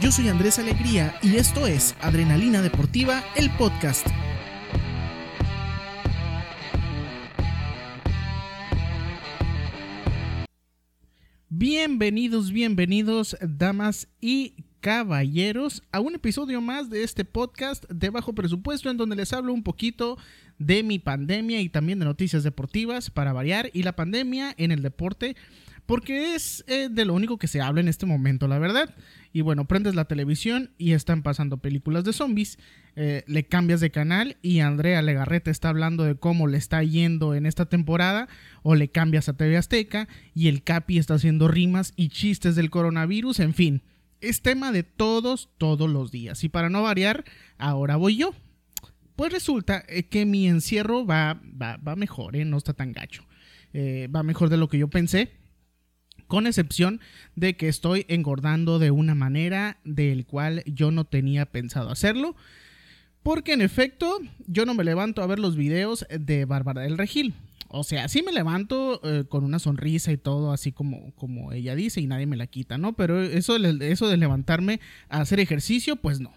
Yo soy Andrés Alegría y esto es Adrenalina Deportiva, el podcast. Bienvenidos, bienvenidos, damas y caballeros, a un episodio más de este podcast de bajo presupuesto en donde les hablo un poquito de mi pandemia y también de noticias deportivas para variar y la pandemia en el deporte porque es eh, de lo único que se habla en este momento, la verdad. Y bueno, prendes la televisión y están pasando películas de zombies, eh, le cambias de canal y Andrea Legarreta está hablando de cómo le está yendo en esta temporada, o le cambias a TV Azteca y el Capi está haciendo rimas y chistes del coronavirus, en fin, es tema de todos, todos los días. Y para no variar, ahora voy yo. Pues resulta eh, que mi encierro va, va, mejor, no está tan gacho. va mejor de lo que yo pensé con excepción de que estoy engordando de una manera del cual yo no tenía pensado hacerlo. Porque en efecto, yo no me levanto a ver los videos de Bárbara del Regil. O sea, sí me levanto eh, con una sonrisa y todo, así como, como ella dice, y nadie me la quita, ¿no? Pero eso eso de levantarme a hacer ejercicio, pues no.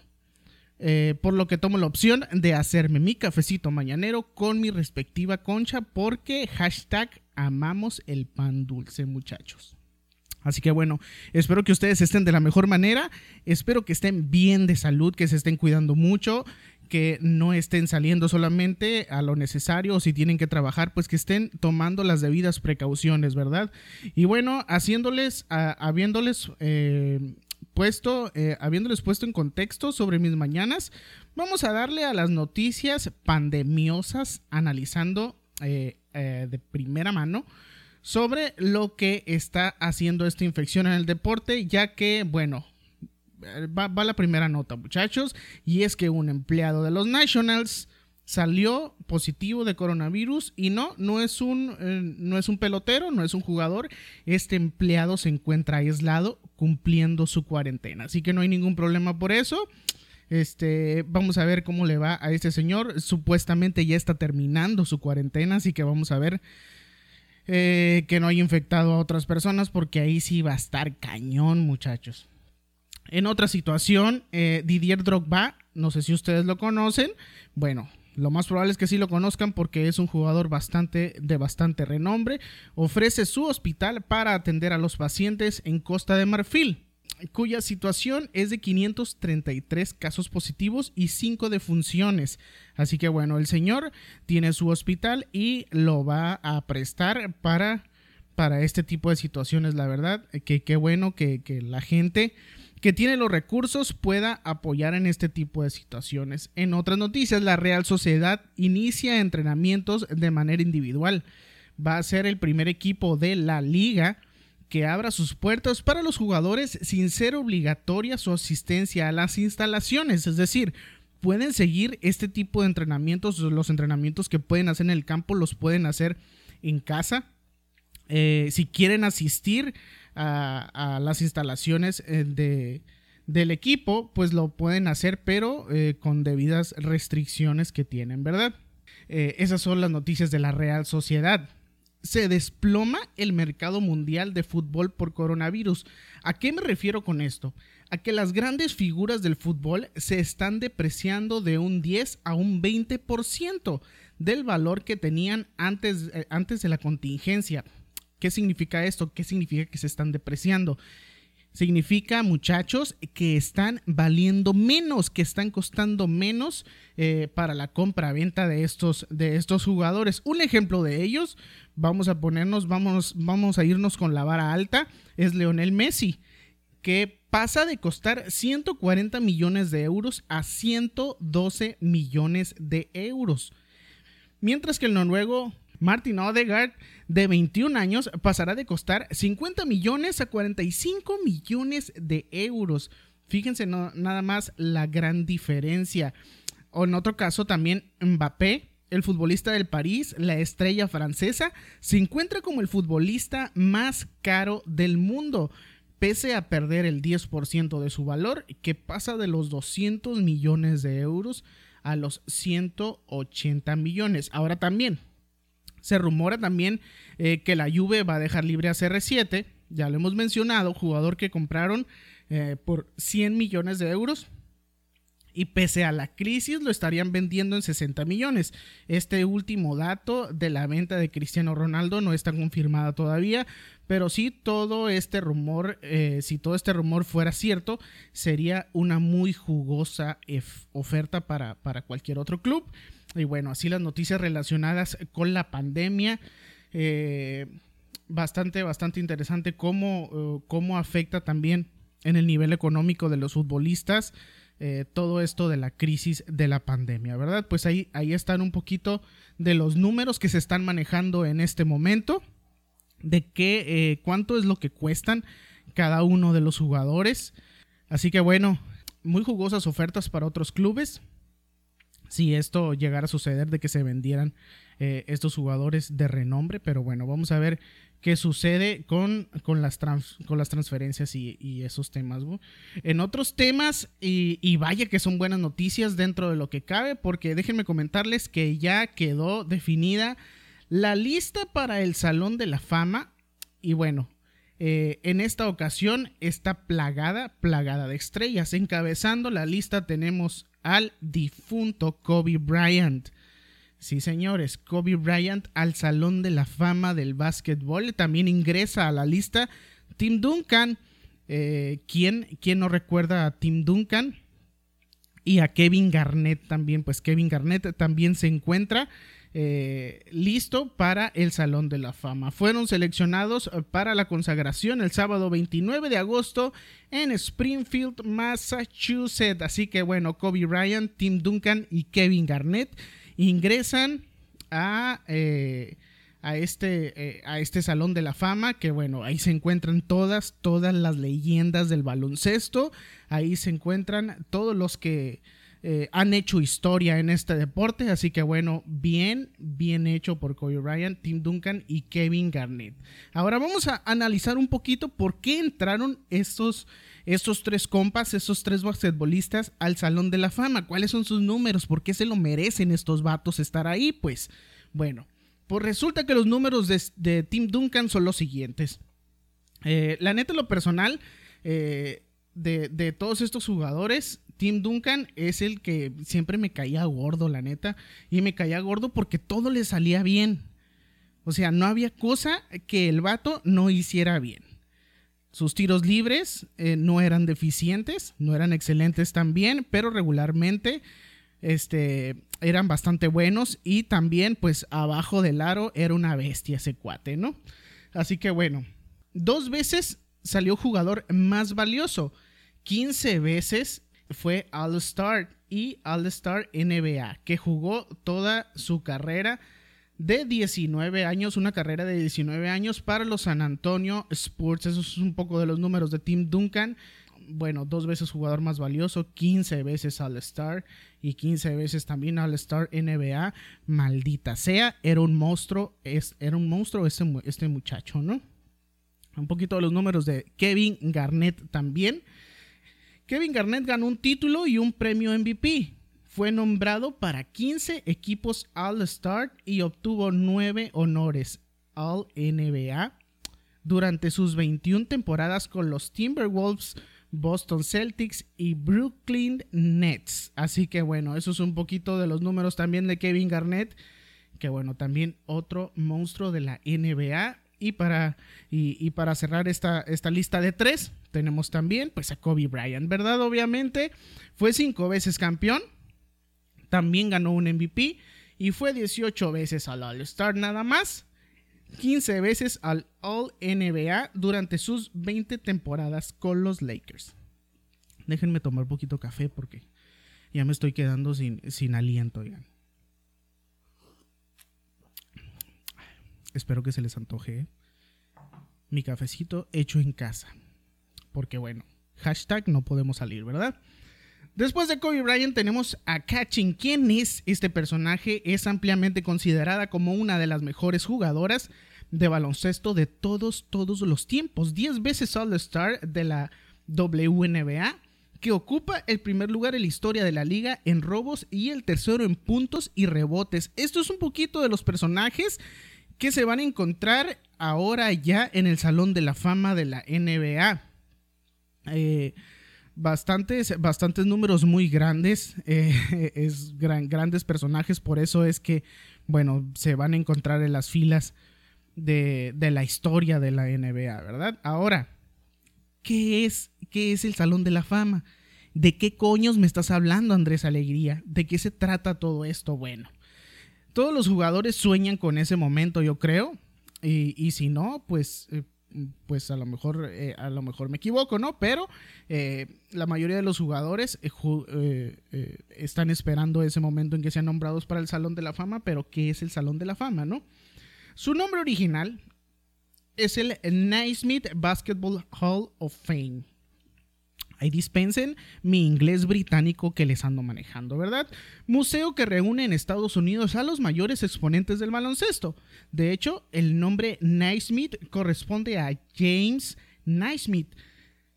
Eh, por lo que tomo la opción de hacerme mi cafecito mañanero con mi respectiva concha, porque hashtag amamos el pan dulce, muchachos. Así que bueno, espero que ustedes estén de la mejor manera, espero que estén bien de salud, que se estén cuidando mucho, que no estén saliendo solamente a lo necesario o si tienen que trabajar, pues que estén tomando las debidas precauciones, ¿verdad? Y bueno, haciéndoles, habiéndoles eh, puesto, eh, puesto en contexto sobre mis mañanas, vamos a darle a las noticias pandemiosas, analizando eh, de primera mano sobre lo que está haciendo esta infección en el deporte, ya que, bueno, va, la primera nota, muchachos, y es que un empleado de los Nationals salió positivo de coronavirus y no, no es un, eh, no es un pelotero, no es un jugador, este empleado se encuentra aislado cumpliendo su cuarentena, así que no hay ningún problema por eso. Este, vamos a ver cómo le va a este señor. Supuestamente ya está terminando su cuarentena, así que vamos a ver eh, que no haya infectado a otras personas, porque ahí sí va a estar cañón, muchachos. En otra situación, eh, Didier Drogba, no sé si ustedes lo conocen, bueno, lo más probable es que sí lo conozcan porque es un jugador bastante de bastante renombre. Ofrece su hospital para atender a los pacientes en Costa de Marfil cuya situación es de 533 casos positivos y 5 defunciones. Así que bueno, el señor tiene su hospital y lo va a prestar para, para este tipo de situaciones, la verdad. Que qué bueno que, que la gente que tiene los recursos pueda apoyar en este tipo de situaciones. En otras noticias, la Real Sociedad inicia entrenamientos de manera individual. Va a ser el primer equipo de la liga que abra sus puertas para los jugadores sin ser obligatoria su asistencia a las instalaciones. Es decir, pueden seguir este tipo de entrenamientos, los entrenamientos que pueden hacer en el campo los pueden hacer en casa. Eh, si quieren asistir a, las instalaciones eh, de, del equipo, pues lo pueden hacer, pero eh, con debidas restricciones que tienen, ¿verdad? esas son las noticias de la Real Sociedad se desploma el mercado mundial de fútbol por coronavirus. ¿A qué me refiero con esto? A que las grandes figuras del fútbol se están depreciando de un 10 a un 20% del valor que tenían antes, eh, antes de la contingencia. ¿Qué significa esto? ¿Qué significa que se están depreciando? Significa, muchachos, que están valiendo menos, que están costando menos eh, para la compra-venta de estos, de estos jugadores. Un ejemplo de ellos, vamos a ponernos, vamos, vamos a irnos con la vara alta, es Leonel Messi, que pasa de costar 140 millones de euros a 112 millones de euros. Mientras que el noruego Martin Odegaard, de 21 años, pasará de costar 50 millones a 45 millones de euros. Fíjense nada más la gran diferencia. O en otro caso también Mbappé, el futbolista del París, la estrella francesa, se encuentra como el futbolista más caro del mundo, pese a perder el 10% de su valor, que pasa de los 200 millones de euros a los 180 millones. Ahora también, se rumora también eh, que la Juve va a dejar libre a CR7. ya lo hemos mencionado, jugador que compraron eh, por 100 millones de euros y pese a la crisis lo estarían vendiendo en 60 millones. Este último dato de la venta de Cristiano Ronaldo no está confirmada todavía, pero sí todo este rumor, eh, si todo este rumor fuera cierto, sería una muy jugosa oferta para, para cualquier otro club. Y bueno, así las noticias relacionadas con la pandemia. Eh, bastante, bastante interesante cómo, eh, cómo afecta también en el nivel económico de los futbolistas eh, todo esto de la crisis de la pandemia, ¿verdad? Pues ahí, ahí están un poquito de los números que se están manejando en este momento, de qué, eh, cuánto es lo que cuestan cada uno de los jugadores. Así que bueno, muy jugosas ofertas para otros clubes. Si esto llegara a suceder de que se vendieran eh, estos jugadores de renombre, pero bueno, vamos a ver que sucede con, con, las, con las transferencias y, esos temas. En otros temas, y, vaya que son buenas noticias dentro de lo que cabe, porque déjenme comentarles que ya quedó definida la lista para el Salón de la Fama. Y bueno, eh, en esta ocasión está plagada, plagada de estrellas. Encabezando la lista tenemos al difunto Kobe Bryant. Sí, señores, Kobe Bryant al Salón de la Fama del Básquetbol. También ingresa a la lista Tim Duncan. Eh, ¿quién, no recuerda a Tim Duncan? Y a Kevin Garnett también. Pues Kevin Garnett también se encuentra eh, listo para el Salón de la Fama. Fueron seleccionados para la consagración el sábado 29 de agosto en Springfield, Massachusetts. Así que bueno, Kobe Bryant, Tim Duncan y Kevin Garnett ingresan a, eh, a, este, eh, a este Salón de la Fama, que bueno, ahí se encuentran todas, todas las leyendas del baloncesto, ahí se encuentran todos los que eh, han hecho historia en este deporte, así que bueno, bien, bien hecho por Kobe Bryant, Tim Duncan y Kevin Garnett. Ahora vamos a analizar un poquito por qué entraron estos estos tres compas, estos tres basquetbolistas al Salón de la Fama. ¿Cuáles son sus números? ¿Por qué se lo merecen estos vatos estar ahí? Pues bueno, pues resulta que los números de, Tim Duncan son los siguientes. Eh, la neta, lo personal, eh, de, de todos estos jugadores, Tim Duncan es el que siempre me caía gordo, la neta. Y me caía gordo porque todo le salía bien. O sea, no había cosa que el vato no hiciera bien. Sus tiros libres eh, no eran deficientes, no eran excelentes también, pero regularmente este, eran bastante buenos y también pues abajo del aro era una bestia ese cuate, ¿no? Así que bueno, dos veces salió jugador más valioso, 15 veces fue All Star y All Star NBA, que jugó toda su carrera de 19 años, una carrera de 19 años para los San Antonio Spurs. Eso es un poco de los números de Tim Duncan. Bueno, dos veces jugador más valioso, 15 veces All-Star y 15 veces también All-Star NBA. Maldita sea, era un monstruo, es, era un monstruo este, este muchacho, ¿no? Un poquito de los números de Kevin Garnett también. Kevin Garnett ganó un título y un premio MVP fue nombrado para 15 equipos All-Star y obtuvo 9 honores All-NBA durante sus 21 temporadas con los Timberwolves, Boston Celtics y Brooklyn Nets. Así que bueno, eso es un poquito de los números también de Kevin Garnett, que bueno, también otro monstruo de la NBA. Y para, y, para cerrar esta, esta lista de tres, tenemos también pues a Kobe Bryant, ¿verdad? Obviamente fue cinco veces campeón también ganó un MVP y fue 18 veces al All-Star nada más. 15 veces al All-NBA durante sus 20 temporadas con los Lakers. Déjenme tomar poquito café porque ya me estoy quedando sin, sin aliento. Espero que se les antoje ¿eh? mi cafecito hecho en casa. Porque bueno, hashtag no podemos salir, ¿verdad? Después de Kobe Bryant tenemos a Catching. ¿Quién es este personaje? Es ampliamente considerada como una de las mejores jugadoras de baloncesto de todos, todos los tiempos. 10 veces All-Star de la WNBA, que ocupa el primer lugar en la historia de la liga en robos y el tercero en puntos y rebotes. Esto es un poquito de los personajes que se van a encontrar ahora ya en el Salón de la Fama de la NBA. Eh, bastantes, bastantes números muy grandes, eh, es grandes personajes, por eso es que, bueno, se van a encontrar en las filas de, de la historia de la NBA, ¿verdad? Ahora, ¿qué es, ¿qué es el Salón de la Fama? ¿De qué coños me estás hablando, Andrés Alegría? ¿De qué se trata todo esto? Bueno, todos los jugadores sueñan con ese momento, yo creo. Y, si no, pues, eh, pues a lo mejor, eh, a lo mejor me equivoco, ¿no? Pero eh, la mayoría de los jugadores están esperando ese momento en que sean nombrados para el Salón de la Fama. Pero ¿qué es el Salón de la Fama, no? Su nombre original es el Naismith Basketball Hall of Fame. Ahí dispensen mi inglés británico que les ando manejando, ¿verdad? Museo que reúne en Estados Unidos a los mayores exponentes del baloncesto. De hecho, el nombre Naismith corresponde a James Naismith,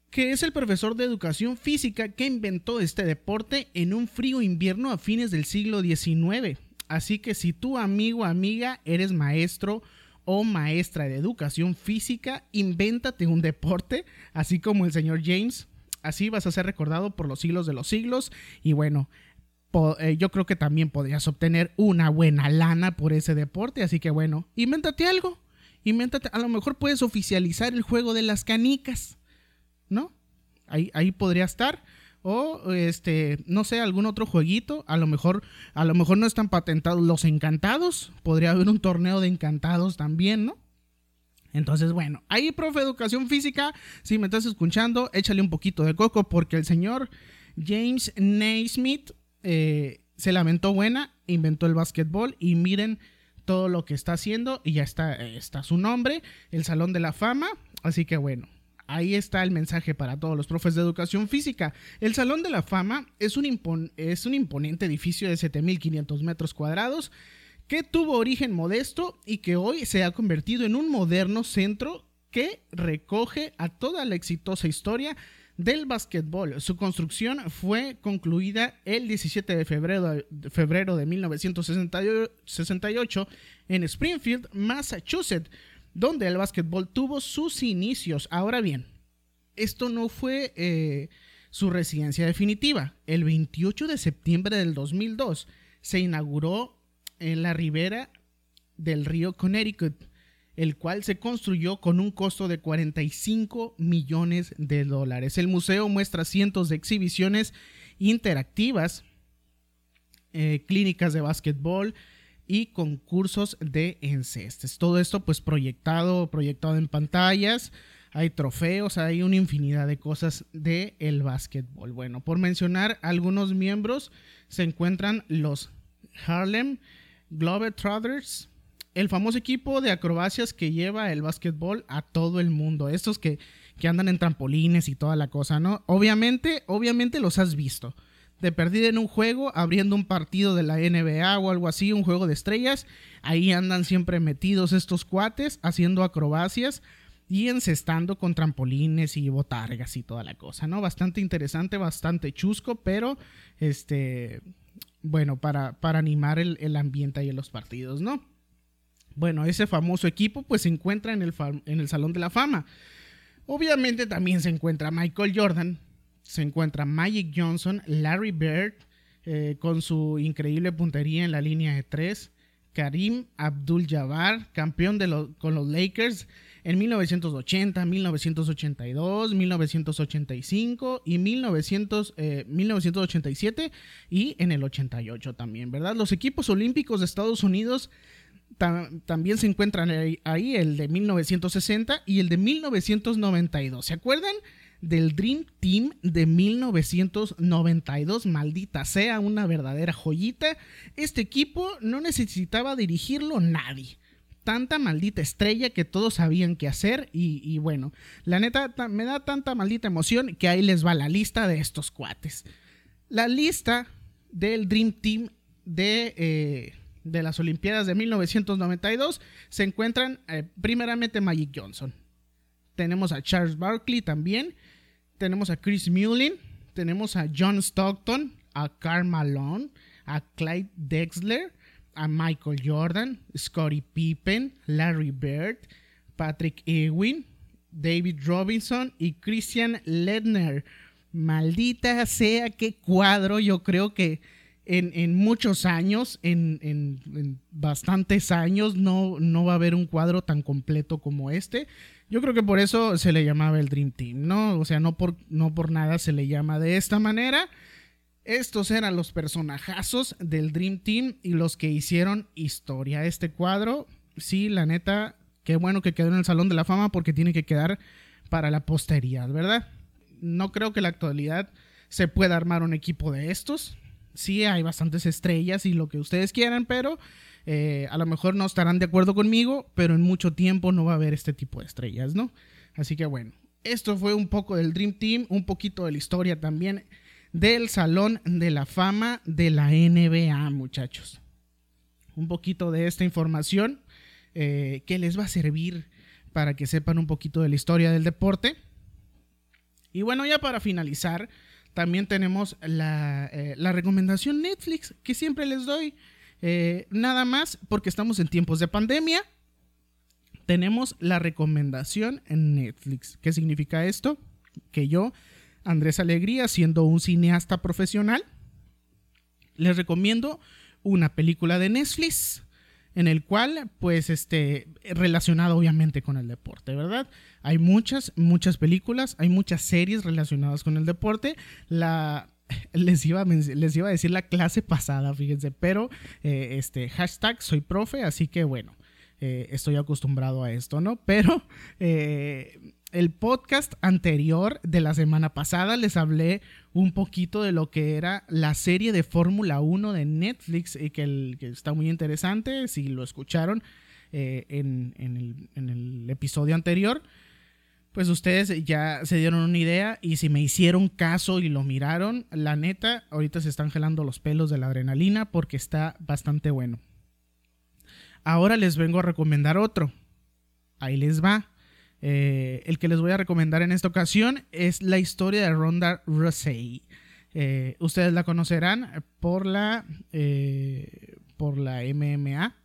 que es el profesor de educación física que inventó este deporte en un frío invierno a fines del siglo XIX. Así que si tú, amigo o amiga, eres maestro o maestra de educación física, invéntate un deporte, así como el señor James Así vas a ser recordado por los siglos de los siglos. Y bueno, eh, yo creo que también podrías obtener una buena lana por ese deporte. Así que bueno, invéntate algo. Invéntate, a lo mejor puedes oficializar el juego de las canicas. ¿No? Ahí, ahí podría estar o este no sé algún otro jueguito a lo mejor a lo mejor no están patentados los encantados podría haber un torneo de encantados también no entonces, bueno, ahí, profe educación física, si me estás escuchando, échale un poquito de coco porque el señor James Naismith eh, se lamentó buena, inventó el básquetbol y miren todo lo que está haciendo y ya está, está su nombre, el Salón de la Fama. Así que bueno, ahí está el mensaje para todos los profes de educación física. El Salón de la Fama es un, es un imponente edificio de 7.500 metros cuadrados que tuvo origen modesto y que hoy se ha convertido en un moderno centro que recoge a toda la exitosa historia del básquetbol. Su construcción fue concluida el 17 de febrero de, febrero de 1968 en Springfield, Massachusetts, donde el básquetbol tuvo sus inicios. Ahora bien, esto no fue eh, su residencia definitiva. El 28 de septiembre del 2002 se inauguró en la ribera del río Connecticut, el cual se construyó con un costo de 45 millones de dólares. El museo muestra cientos de exhibiciones interactivas, eh, clínicas de básquetbol y concursos de encestes. Todo esto pues proyectado, proyectado en pantallas, hay trofeos, hay una infinidad de cosas del el básquetbol. Bueno, por mencionar algunos miembros, se encuentran los Harlem Globetrotters, el famoso equipo de acrobacias que lleva el básquetbol a todo el mundo. Estos que, que andan en trampolines y toda la cosa, ¿no? Obviamente, obviamente los has visto. De perder en un juego, abriendo un partido de la NBA o algo así, un juego de estrellas. Ahí andan siempre metidos estos cuates haciendo acrobacias y encestando con trampolines y botargas y toda la cosa, ¿no? Bastante interesante, bastante chusco, pero este bueno, para, para animar el, ambiente ahí en los partidos, ¿no? Bueno, ese famoso equipo pues se encuentra en el, en el Salón de la Fama. Obviamente también se encuentra Michael Jordan, se encuentra Magic Johnson, Larry Bird, eh, con su increíble puntería en la línea de tres, Karim Abdul-Jabbar, campeón de con los Lakers, en 1980, 1982, 1985 y 1987 eh, y en el 88 también, ¿verdad? Los equipos olímpicos de Estados Unidos también se encuentran ahí, el de 1960 y el de 1992. ¿Se acuerdan? Del Dream Team de 1992. Maldita sea, una verdadera joyita. Este equipo no necesitaba dirigirlo nadie tanta maldita estrella que todos sabían qué hacer y, bueno, la neta me da tanta maldita emoción que ahí les va la lista de estos cuates. La lista del Dream Team de, eh, de las Olimpiadas de 1992 se encuentran eh, primeramente Magic Johnson. Tenemos a Charles Barkley también. Tenemos a Chris Mullin. Tenemos a John Stockton, a Karl Malone, a Clyde Dexler, a Michael Jordan, Scottie Pippen, Larry Bird, Patrick Ewing, David Robinson y Christian Ledner. Maldita sea qué cuadro, yo creo que en, muchos años, en, bastantes años, no, no va a haber un cuadro tan completo como este. Yo creo que por eso se le llamaba el Dream Team, ¿no? O sea, no por, no por nada se le llama de esta manera. Estos eran los personajazos del Dream Team y los que hicieron historia. Este cuadro, sí, la neta, qué bueno que quedó en el Salón de la Fama porque tiene que quedar para la posteridad, ¿verdad? No creo que en la actualidad se pueda armar un equipo de estos sí hay bastantes estrellas y lo que ustedes quieran, pero eh, a lo mejor no estarán de acuerdo conmigo, pero en mucho tiempo no va a haber este tipo de estrellas, ¿no? Así que bueno, esto fue un poco del Dream Team, un poquito de la historia también del Salón de la Fama de la NBA, muchachos. Un poquito de esta información eh, que les va a servir para que sepan un poquito de la historia del deporte. Y bueno, ya para finalizar, también tenemos la, eh, recomendación Netflix que siempre les doy. Eh, nada más porque estamos en tiempos de pandemia. Tenemos la recomendación en Netflix. ¿Qué significa esto? Que yo, Andrés Alegría, siendo un cineasta profesional, les recomiendo una película de Netflix en el cual, pues, este, relacionado obviamente con el deporte, ¿verdad? Hay muchas, muchas películas, hay muchas series relacionadas con el deporte. La, les iba, a, les iba a decir la clase pasada, fíjense, pero eh, este hashtag soy profe, así que bueno, eh, estoy acostumbrado a esto, ¿no? Pero eh, el podcast anterior de la semana pasada les hablé un poquito de lo que era la serie de Fórmula 1 de Netflix y que, está muy interesante, si lo escucharon en, el, episodio anterior pues ustedes ya se dieron una idea y si me hicieron caso y lo miraron, la neta, ahorita se están gelando los pelos de la adrenalina porque está bastante bueno. Ahora les vengo a recomendar otro. Ahí les va. Eh, el que les voy a recomendar en esta ocasión es la historia de Ronda Rousey. Eh, ustedes la conocerán por la, eh, por la MMA,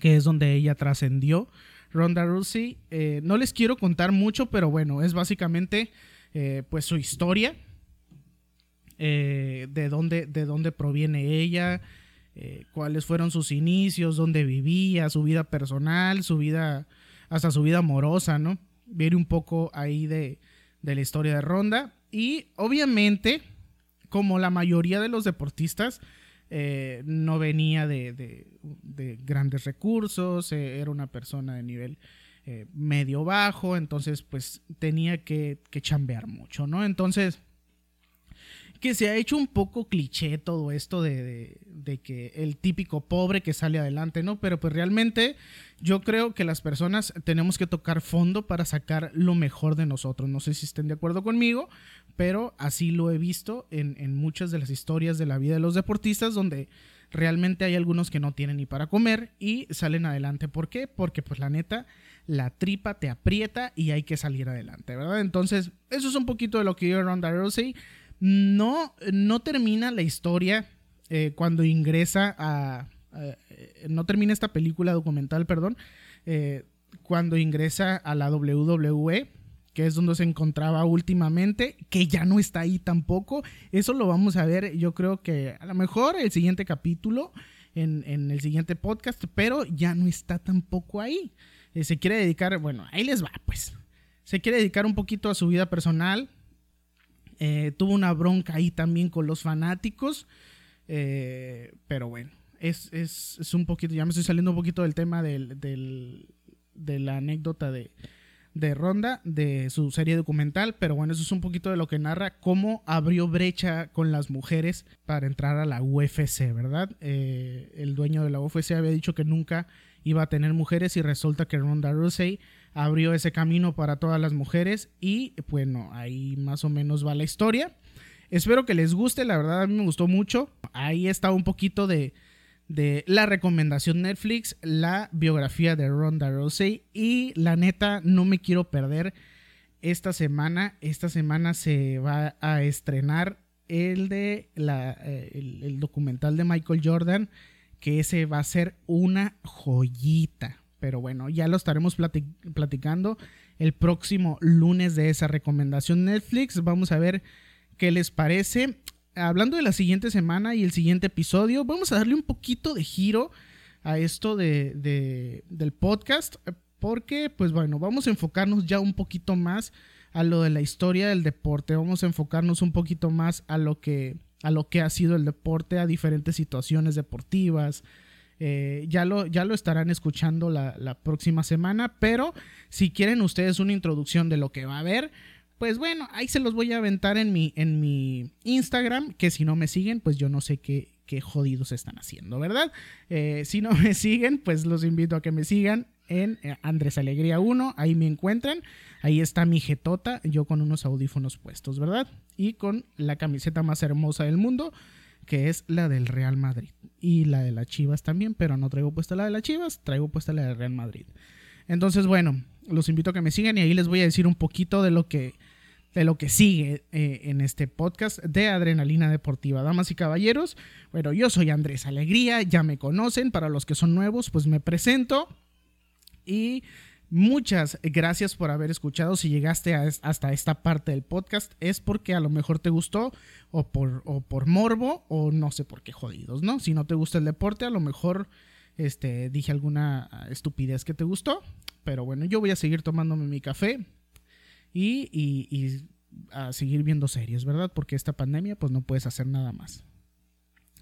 que es donde ella trascendió Ronda Rousey. No les quiero contar mucho, pero bueno, es básicamente pues su historia, de, dónde, de dónde proviene ella, cuáles fueron sus inicios, dónde vivía, su vida personal, su vida, hasta su vida amorosa, ¿no? Viene un poco ahí de, de la historia de Ronda. Y obviamente, como la mayoría de los deportistas, eh, no venía de, grandes recursos, eh, era una persona de nivel eh, medio bajo, entonces pues tenía que, que chambear mucho, ¿no? Entonces que se ha hecho un poco cliché todo esto de, que el típico pobre que sale adelante, ¿no? Pero pues realmente yo creo que las personas tenemos que tocar fondo para sacar lo mejor de nosotros. No sé si estén de acuerdo conmigo, pero así lo he visto en, en muchas de las historias de la vida de los deportistas donde realmente hay algunos que no tienen ni para comer y salen adelante. ¿Por qué? Porque pues la neta, la tripa te aprieta y hay que salir adelante, ¿verdad? Entonces, eso es un poquito de lo que yo Ronda Rousey no, no termina la historia eh, cuando ingresa a, eh, no termina esta película documental, perdón. Eh, cuando ingresa a la WWE, que es donde se encontraba últimamente, que ya no está ahí tampoco. Eso lo vamos a ver, yo creo que a lo mejor el siguiente capítulo, en, en el siguiente podcast, pero ya no está tampoco ahí. se quiere dedicar, bueno, ahí les va, pues. Se quiere dedicar un poquito a su vida personal, eh, tuvo una bronca ahí también con los fanáticos. Eh, pero bueno, es, un poquito, ya me estoy saliendo un poquito del tema del, de la anécdota de, de Ronda, de su serie documental, pero bueno, eso es un poquito de lo que narra cómo abrió brecha con las mujeres para entrar a la UFC, ¿verdad? Eh, el dueño de la UFC había dicho que nunca iba a tener mujeres y resulta que Ronda Rousey abrió ese camino para todas las mujeres y bueno, ahí más o menos va la historia. Espero que les guste, la verdad a mí me gustó mucho. Ahí está un poquito de, de la recomendación Netflix, la biografía de Ronda Rousey y la neta no me quiero perder esta semana. Esta semana se va a estrenar el de la, eh, el documental de Michael Jordan que ese va a ser una joyita. Pero bueno, ya lo estaremos platicando el próximo lunes de esa recomendación Netflix. Vamos a ver qué les parece. Hablando de la siguiente semana y el siguiente episodio, vamos a darle un poquito de giro a esto de, del podcast. Porque, pues bueno, vamos a enfocarnos ya un poquito más a lo de la historia del deporte. Vamos a enfocarnos un poquito más a lo que, a lo que ha sido el deporte, a diferentes situaciones deportivas. Eh, ya, lo, ya lo estarán escuchando la, la, próxima semana, pero si quieren ustedes una introducción de lo que va a haber, pues bueno, ahí se los voy a aventar en mi, en mi Instagram, que si no me siguen, pues yo no sé qué, qué jodidos están haciendo, ¿verdad? Eh, si no me siguen, pues los invito a que me sigan en eh, Andrés Alegría 1, ahí me encuentran, ahí está mi jetota, yo con unos audífonos puestos, ¿verdad? Y con la camiseta más hermosa del mundo, que es la del Real Madrid. Y la de las Chivas también, pero no traigo puesta la de las Chivas, traigo puesta la del Real Madrid. Entonces, bueno, los invito a que me sigan y ahí les voy a decir un poquito de lo que, de lo que sigue eh, en este podcast de Adrenalina Deportiva. Damas y caballeros, bueno, yo soy Andrés Alegría, ya me conocen, para los que son nuevos, pues me presento. Y muchas gracias por haber escuchado. Si llegaste hasta esta parte del podcast es porque a lo mejor te gustó o por, por morbo o no sé por qué jodidos, ¿no? Si no te gusta el deporte, a lo mejor este, dije alguna estupidez que te gustó. Pero bueno, yo voy a seguir tomándome mi café y, a seguir viendo series, ¿verdad? Porque esta pandemia pues no puedes hacer nada más.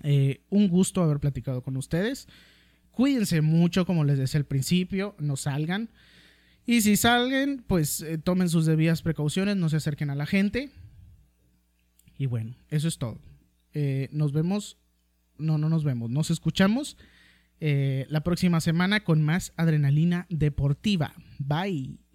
Eh, un gusto haber platicado con ustedes. Cuídense mucho, como les decía al principio, no salgan. Y si salen, pues eh, tomen sus debidas precauciones, no se acerquen a la gente. Y bueno, eso es todo. Eh, nos vemos, no, no nos vemos, nos escuchamos eh, la próxima semana con más adrenalina deportiva. Bye.